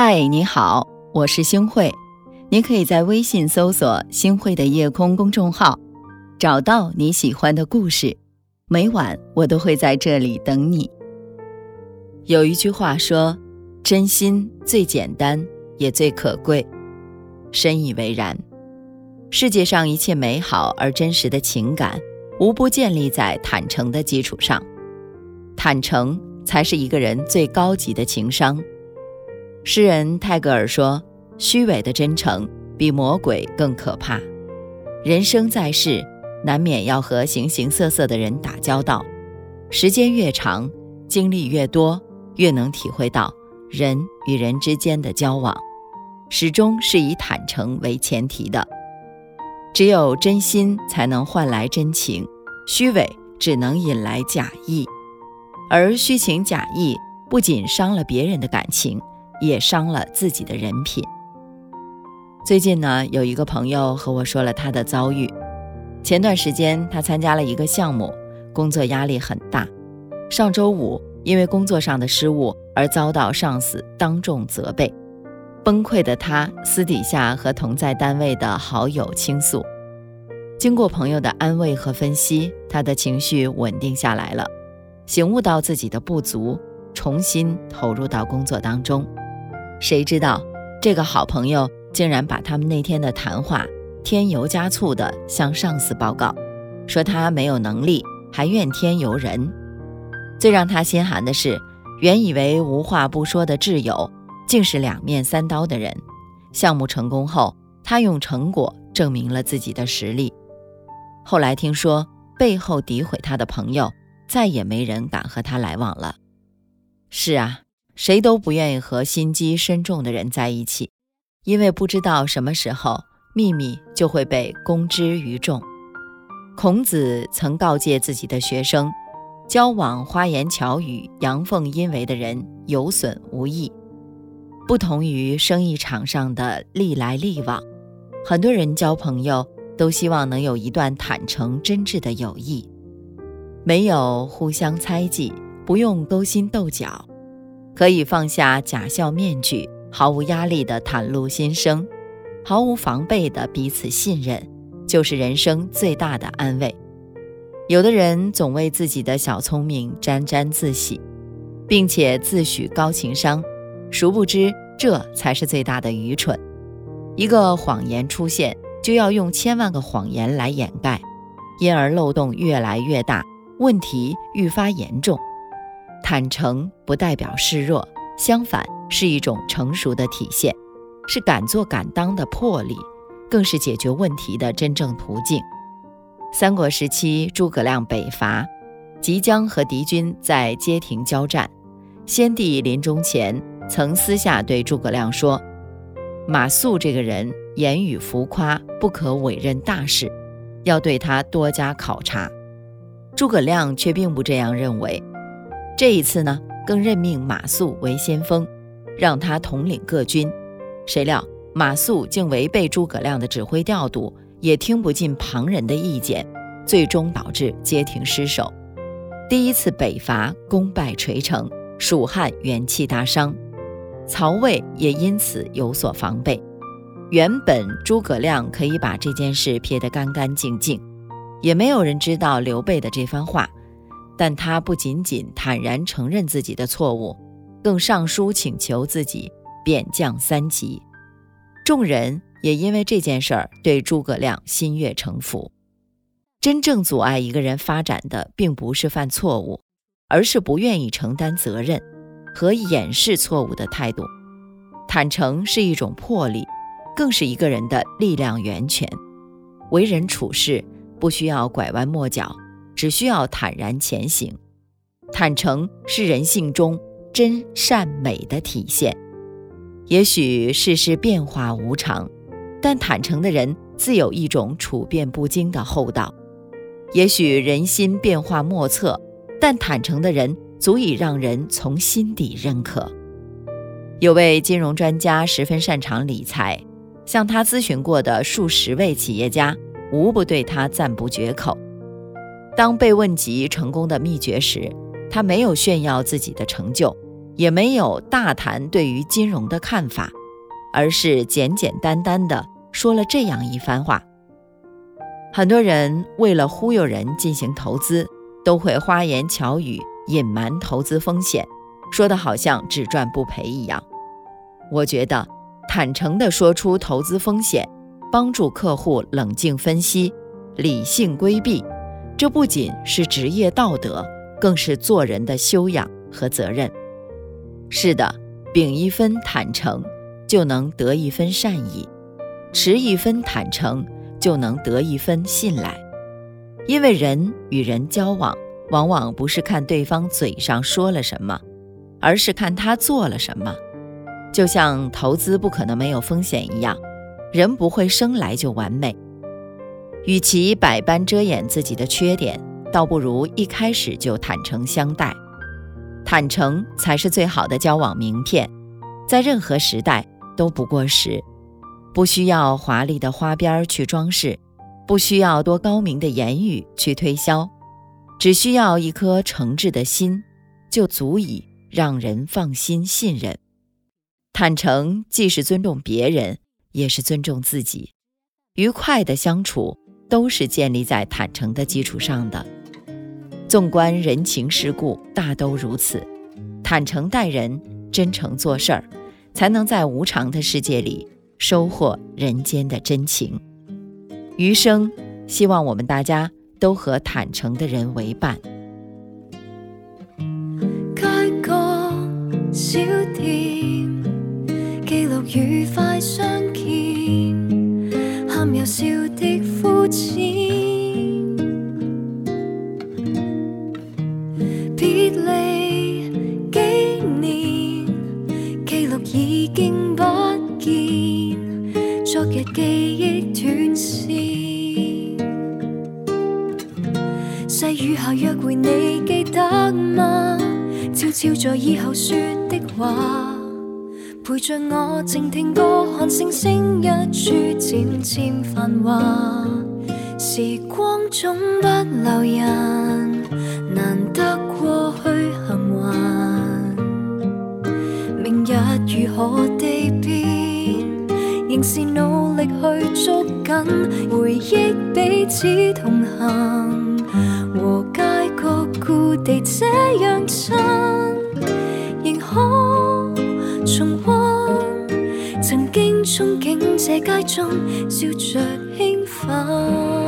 嗨，你好，我是星慧。你可以在微信搜索“星慧的夜空”公众号，找到你喜欢的故事。每晚我都会在这里等你。有一句话说：“真心最简单，也最可贵。”深以为然。世界上一切美好而真实的情感，无不建立在坦诚的基础上。坦诚才是一个人最高级的情商。诗人泰戈尔说：“虚伪的真诚比魔鬼更可怕。”人生在世，难免要和形形色色的人打交道。时间越长，经历越多，越能体会到人与人之间的交往，始终是以坦诚为前提的。只有真心才能换来真情，虚伪只能引来假意。而虚情假意不仅伤了别人的感情。也伤了自己的人品。最近呢，有一个朋友和我说了他的遭遇。前段时间，他参加了一个项目，工作压力很大。上周五，因为工作上的失误而遭到上司当众责备，崩溃的他私底下和同在单位的好友倾诉。经过朋友的安慰和分析，他的情绪稳定下来了，醒悟到自己的不足，重新投入到工作当中。谁知道这个好朋友竟然把他们那天的谈话添油加醋地向上司报告，说他没有能力，还怨天尤人。最让他心寒的是，原以为无话不说的挚友，竟是两面三刀的人。项目成功后，他用成果证明了自己的实力。后来听说背后诋毁他的朋友，再也没人敢和他来往了。是啊。谁都不愿意和心机深重的人在一起，因为不知道什么时候秘密就会被公之于众。孔子曾告诫自己的学生，交往花言巧语、阳奉阴违的人有损无益。不同于生意场上的利来利往，很多人交朋友都希望能有一段坦诚真挚的友谊，没有互相猜忌，不用勾心斗角。可以放下假笑面具，毫无压力地袒露心声，毫无防备的彼此信任，就是人生最大的安慰。有的人总为自己的小聪明沾沾自喜，并且自诩高情商，殊不知这才是最大的愚蠢。一个谎言出现，就要用千万个谎言来掩盖，因而漏洞越来越大，问题愈发严重。坦诚不代表示弱，相反是一种成熟的体现，是敢做敢当的魄力，更是解决问题的真正途径。三国时期，诸葛亮北伐，即将和敌军在街亭交战。先帝临终前曾私下对诸葛亮说：“马谡这个人言语浮夸，不可委任大事，要对他多加考察。”诸葛亮却并不这样认为。这一次呢，更任命马谡为先锋，让他统领各军。谁料马谡竟违背诸葛亮的指挥调度，也听不进旁人的意见，最终导致街亭失守。第一次北伐功败垂成，蜀汉元气大伤，曹魏也因此有所防备。原本诸葛亮可以把这件事撇得干干净净，也没有人知道刘备的这番话。但他不仅仅坦然承认自己的错误，更上书请求自己贬降三级。众人也因为这件事儿对诸葛亮心悦诚服。真正阻碍一个人发展的，并不是犯错误，而是不愿意承担责任和掩饰错误的态度。坦诚是一种魄力，更是一个人的力量源泉。为人处事不需要拐弯抹角。只需要坦然前行，坦诚是人性中真善美的体现。也许世事变化无常，但坦诚的人自有一种处变不惊的厚道。也许人心变化莫测，但坦诚的人足以让人从心底认可。有位金融专家十分擅长理财，向他咨询过的数十位企业家，无不对他赞不绝口。当被问及成功的秘诀时，他没有炫耀自己的成就，也没有大谈对于金融的看法，而是简简单单的说了这样一番话。很多人为了忽悠人进行投资，都会花言巧语隐瞒投资风险，说的好像只赚不赔一样。我觉得坦诚地说出投资风险，帮助客户冷静分析、理性规避，这不仅是职业道德，更是做人的修养和责任。是的，秉一分坦诚，就能得一分善意；持一分坦诚。就能得一分信赖，因为人与人交往，往往不是看对方嘴上说了什么，而是看他做了什么。就像投资不可能没有风险一样，人不会生来就完美。与其百般遮掩自己的缺点，倒不如一开始就坦诚相待。坦诚才是最好的交往名片，在任何时代都不过时。不需要华丽的花边去装饰，不需要多高明的言语去推销，只需要一颗诚挚的心，就足以让人放心信任。坦诚既是尊重别人，也是尊重自己。愉快的相处都是建立在坦诚的基础上的。纵观人情世故，大都如此。坦诚待人，真诚做事儿，才能在无常的世界里。收获人间的真情，余生希望我们大家都和坦诚的人为伴。街角小店，记录愉快相见，喊又笑的肤浅，别离几年，记录已经不见。昨日记忆断线，细雨下约会你记得吗？悄悄在以后说的话，陪着我静听歌，看星星一处渐渐繁华。时光总不留人，难得过去幸还。明日如何地变？仍是努力去捉紧回忆，彼此同行，和街角故地这样亲，仍可重温曾经憧憬这街中笑着兴奋。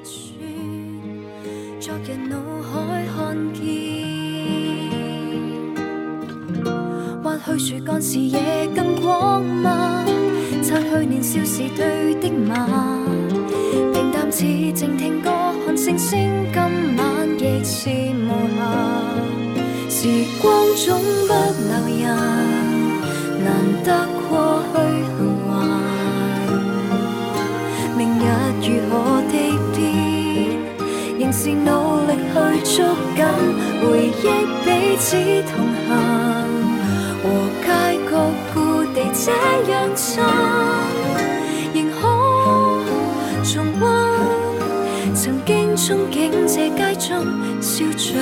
去树干视野更广吗？擦去年少时对的骂，平淡。似静听歌，看星星，今晚亦是无暇。时光总不留人，难得过去幸还。明日如何地变，仍是努力去捉紧回忆，彼此同这样亲，仍可重温。曾经憧憬这街中笑着